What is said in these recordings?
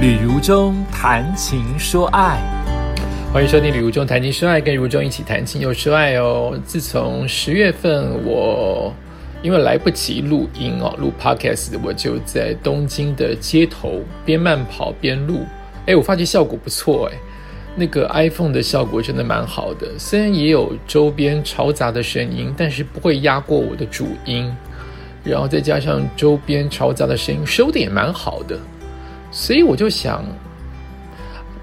旅如中谈情说爱，欢迎收听《旅如中谈情说爱》，跟如中一起谈情又说爱哦。自从十月份，我因为来不及录音哦，录 podcast，我就在东京的街头边慢跑边录。哎，我发觉效果不错哎，那个 iPhone 的效果真的蛮好的。虽然也有周边嘈杂的声音，但是不会压过我的主音。然后再加上周边嘈杂的声音，收的也蛮好的。所以我就想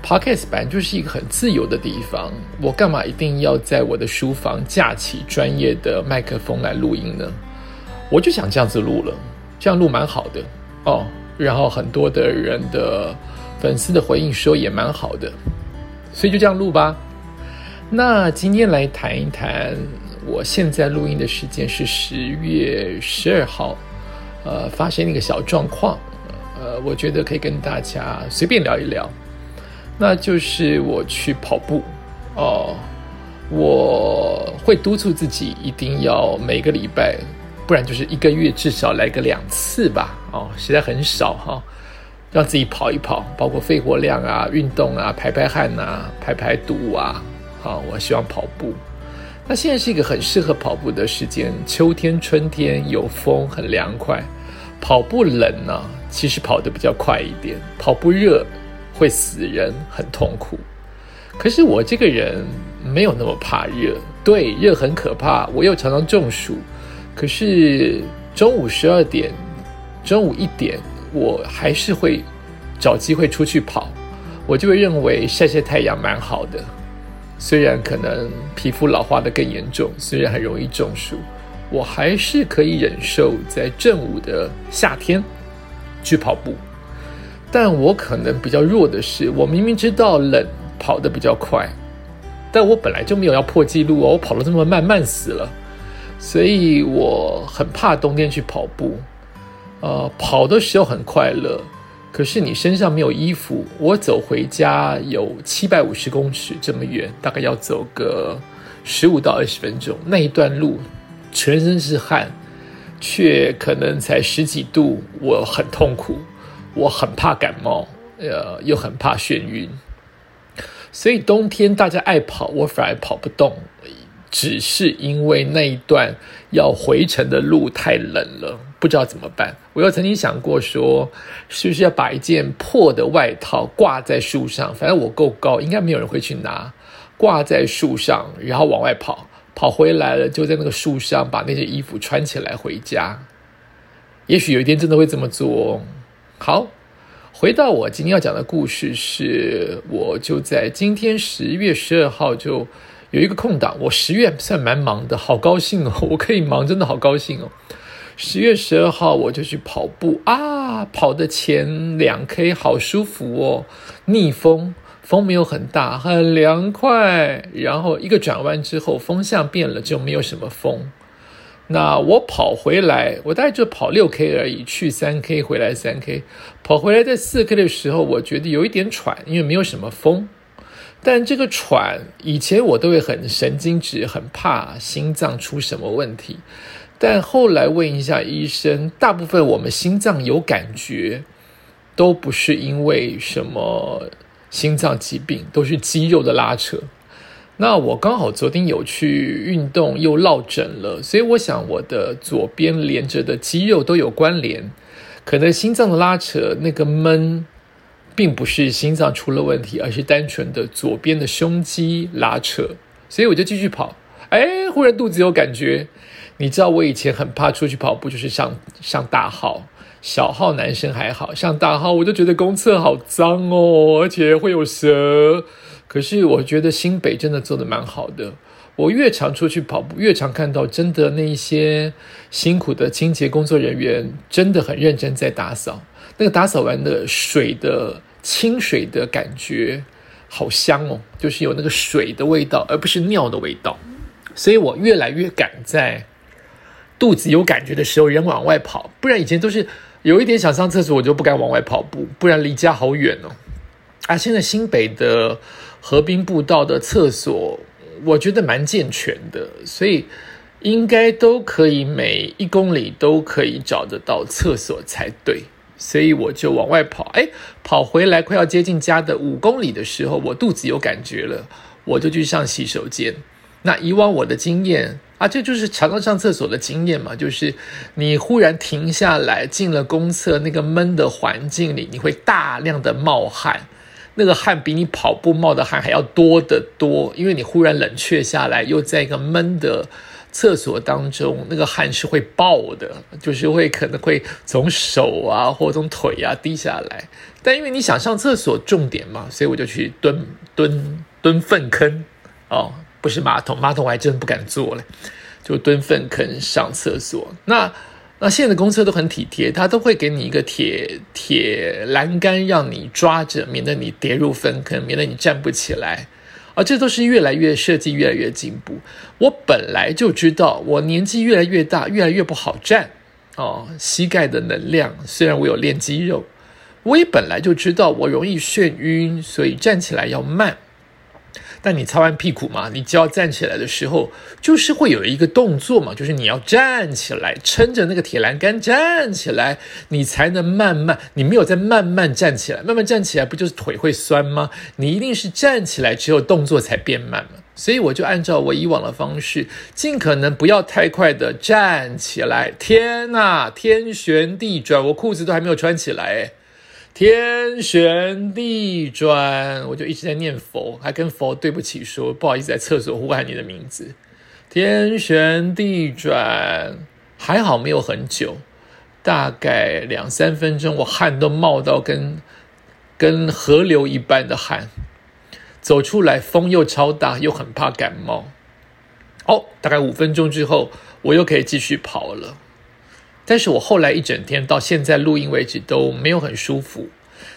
，Podcast 本来就是一个很自由的地方，我干嘛一定要在我的书房架起专业的麦克风来录音呢？我就想这样子录了，这样录蛮好的哦。然后很多的人的粉丝的回应说也蛮好的，所以就这样录吧。那今天来谈一谈，我现在录音的时间是十月十二号，呃，发生一个小状况。呃，我觉得可以跟大家随便聊一聊，那就是我去跑步哦，我会督促自己一定要每个礼拜，不然就是一个月至少来个两次吧，哦，实在很少哈，让自己跑一跑，包括肺活量啊、运动啊、排排汗啊、排排毒啊，好，我希望跑步。那现在是一个很适合跑步的时间，秋天、春天有风，很凉快。跑步冷呢，其实跑得比较快一点；跑步热会死人，很痛苦。可是我这个人没有那么怕热，对热很可怕，我又常常中暑。可是中午十二点、中午一点，我还是会找机会出去跑。我就会认为晒晒太阳蛮好的，虽然可能皮肤老化的更严重，虽然很容易中暑。我还是可以忍受在正午的夏天去跑步，但我可能比较弱的是，我明明知道冷跑得比较快，但我本来就没有要破纪录哦，我跑得这么慢，慢死了，所以我很怕冬天去跑步。呃，跑的时候很快乐，可是你身上没有衣服，我走回家有七百五十公尺这么远，大概要走个十五到二十分钟，那一段路。全身是汗，却可能才十几度，我很痛苦，我很怕感冒，呃，又很怕眩晕，所以冬天大家爱跑，我反而跑不动，只是因为那一段要回程的路太冷了，不知道怎么办。我又曾经想过说，是不是要把一件破的外套挂在树上，反正我够高，应该没有人会去拿，挂在树上，然后往外跑。跑回来了，就在那个树上把那些衣服穿起来回家。也许有一天真的会这么做。好，回到我今天要讲的故事，是我就在今天十月十二号就有一个空档。我十月算蛮忙的，好高兴哦！我可以忙，真的好高兴哦。十月十二号我就去跑步啊，跑的前两 K 好舒服哦，逆风。风没有很大，很凉快。然后一个转弯之后，风向变了，就没有什么风。那我跑回来，我大概就跑六 K 而已，去三 K，回来三 K。跑回来在四 K 的时候，我觉得有一点喘，因为没有什么风。但这个喘，以前我都会很神经质，很怕心脏出什么问题。但后来问一下医生，大部分我们心脏有感觉，都不是因为什么。心脏疾病都是肌肉的拉扯，那我刚好昨天有去运动又落枕了，所以我想我的左边连着的肌肉都有关联，可能心脏的拉扯那个闷，并不是心脏出了问题，而是单纯的左边的胸肌拉扯，所以我就继续跑，哎，忽然肚子有感觉，你知道我以前很怕出去跑步，就是上上大号。小号男生还好像大号，我就觉得公厕好脏哦，而且会有蛇。可是我觉得新北真的做的蛮好的。我越常出去跑步，越常看到真的那一些辛苦的清洁工作人员，真的很认真在打扫。那个打扫完的水的清水的感觉好香哦，就是有那个水的味道，而不是尿的味道。所以我越来越敢在肚子有感觉的时候，人往外跑，不然以前都是。有一点想上厕所，我就不敢往外跑步，不然离家好远哦。啊，现在新北的河滨步道的厕所，我觉得蛮健全的，所以应该都可以每一公里都可以找得到厕所才对。所以我就往外跑。哎，跑回来快要接近家的五公里的时候，我肚子有感觉了，我就去上洗手间。那以往我的经验啊，这就是常常上厕所的经验嘛，就是你忽然停下来进了公厕那个闷的环境里，你会大量的冒汗。那个汗比你跑步冒的汗还要多得多，因为你忽然冷却下来，又在一个闷的厕所当中，那个汗是会爆的，就是会可能会从手啊或从腿啊滴下来。但因为你想上厕所重点嘛，所以我就去蹲蹲蹲粪坑哦，不是马桶，马桶我还真不敢坐嘞，就蹲粪坑上厕所。那。那现在的公厕都很体贴，它都会给你一个铁铁栏杆，让你抓着，免得你跌入粪坑，免得你站不起来。啊，这都是越来越设计，越来越进步。我本来就知道，我年纪越来越大，越来越不好站。哦，膝盖的能量，虽然我有练肌肉，我也本来就知道我容易眩晕，所以站起来要慢。但你擦完屁股嘛，你就要站起来的时候，就是会有一个动作嘛，就是你要站起来，撑着那个铁栏杆站起来，你才能慢慢。你没有在慢慢站起来，慢慢站起来不就是腿会酸吗？你一定是站起来之后动作才变慢嘛。所以我就按照我以往的方式，尽可能不要太快的站起来。天呐，天旋地转，我裤子都还没有穿起来天旋地转，我就一直在念佛，还跟佛对不起说不好意思，在厕所呼喊你的名字。天旋地转，还好没有很久，大概两三分钟，我汗都冒到跟跟河流一般的汗。走出来，风又超大，又很怕感冒。哦，大概五分钟之后，我又可以继续跑了。但是我后来一整天到现在录音为止都没有很舒服，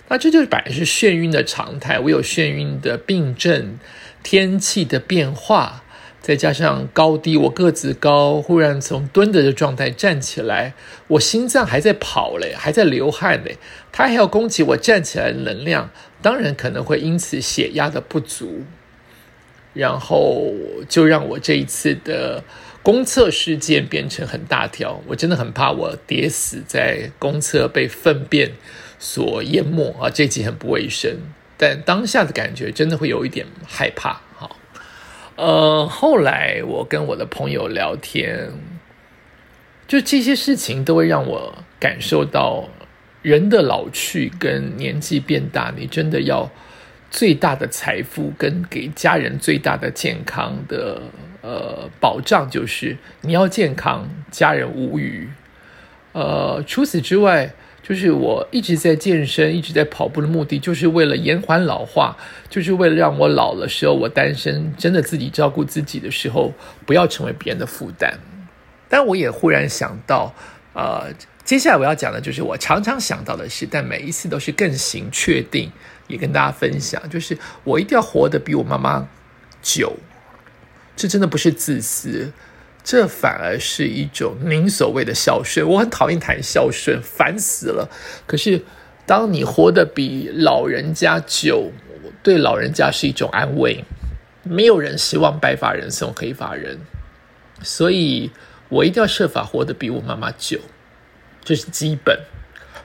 那这就是本来是眩晕的常态。我有眩晕的病症，天气的变化，再加上高低，我个子高，忽然从蹲着的状态站起来，我心脏还在跑嘞，还在流汗嘞，他还要供给我站起来的能量，当然可能会因此血压的不足，然后就让我这一次的。公厕事件变成很大条，我真的很怕我跌死在公厕被粪便所淹没啊！这集很不卫生，但当下的感觉真的会有一点害怕。哈，呃，后来我跟我的朋友聊天，就这些事情都会让我感受到人的老去跟年纪变大，你真的要最大的财富跟给家人最大的健康的。呃，保障就是你要健康，家人无虞。呃，除此之外，就是我一直在健身，一直在跑步的目的，就是为了延缓老化，就是为了让我老了时候，我单身真的自己照顾自己的时候，不要成为别人的负担。但我也忽然想到，呃，接下来我要讲的就是我常常想到的事，但每一次都是更行确定，也跟大家分享，就是我一定要活得比我妈妈久。这真的不是自私，这反而是一种您所谓的孝顺。我很讨厌谈孝顺，烦死了。可是，当你活得比老人家久，对老人家是一种安慰。没有人希望白发人送黑发人，所以我一定要设法活得比我妈妈久，这是基本，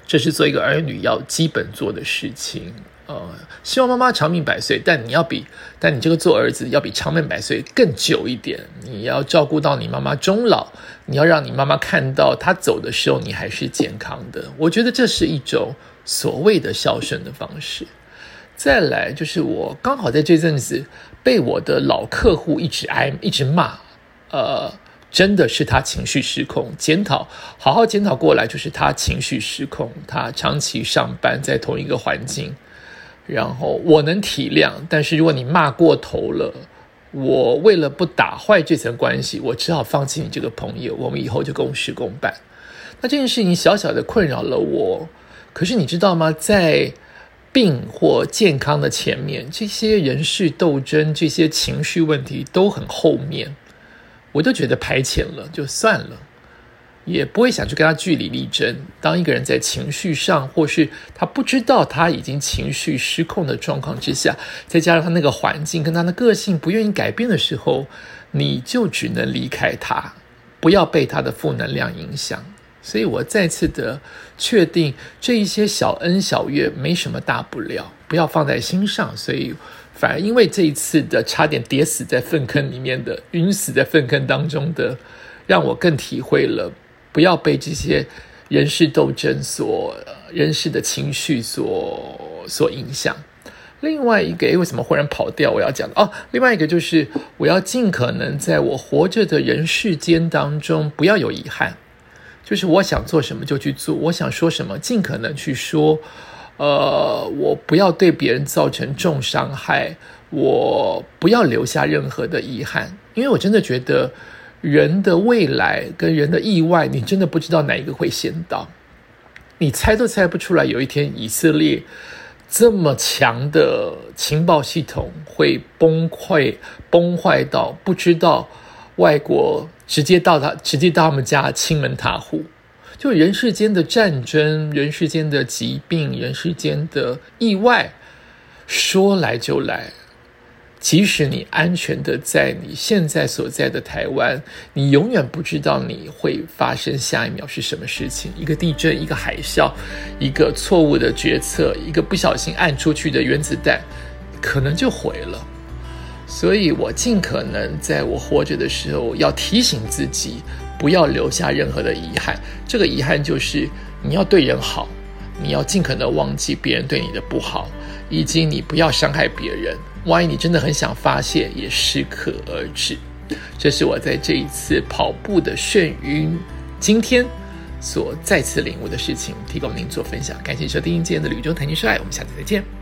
这是做一个儿女要基本做的事情。呃，希望妈妈长命百岁，但你要比，但你这个做儿子要比长命百岁更久一点。你要照顾到你妈妈终老，你要让你妈妈看到她走的时候你还是健康的。我觉得这是一种所谓的孝顺的方式。再来就是我刚好在这阵子被我的老客户一直挨一直骂，呃，真的是他情绪失控，检讨好好检讨过来，就是他情绪失控，他长期上班在同一个环境。然后我能体谅，但是如果你骂过头了，我为了不打坏这层关系，我只好放弃你这个朋友。我们以后就公事公办。那这件事情小小的困扰了我，可是你知道吗？在病或健康的前面，这些人事斗争、这些情绪问题都很后面，我都觉得排遣了，就算了。也不会想去跟他据理力争。当一个人在情绪上，或是他不知道他已经情绪失控的状况之下，再加上他那个环境跟他的个性不愿意改变的时候，你就只能离开他，不要被他的负能量影响。所以我再次的确定这一些小恩小怨没什么大不了，不要放在心上。所以反而因为这一次的差点跌死在粪坑里面的晕死在粪坑当中的，让我更体会了不要被这些人事斗争所人事的情绪所所影响。另外一个，诶，为什么忽然跑掉？我要讲的哦，另外一个就是我要尽可能在我活着的人世间当中不要有遗憾。就是我想做什么就去做，我想说什么尽可能去说，呃，我不要对别人造成重伤害，我不要留下任何的遗憾，因为我真的觉得人的未来跟人的意外，你真的不知道哪一个会先到，你猜都猜不出来，有一天以色列这么强的情报系统会崩溃崩坏到不知道外国。直接到他，直接到他们家，亲门踏户。就人世间的战争，人世间的疾病，人世间的意外，说来就来。即使你安全的在你现在所在的台湾，你永远不知道你会发生下一秒是什么事情。一个地震，一个海啸，一个错误的决策，一个不小心按出去的原子弹，可能就毁了。所以我尽可能在我活着的时候，要提醒自己，不要留下任何的遗憾。这个遗憾就是，你要对人好，你要尽可能忘记别人对你的不好，以及你不要伤害别人。万一你真的很想发泄，也适可而止。这是我在这一次跑步的眩晕，今天所再次领悟的事情，提供您做分享。感谢收听今天的旅中谈情说爱，我们下次再见。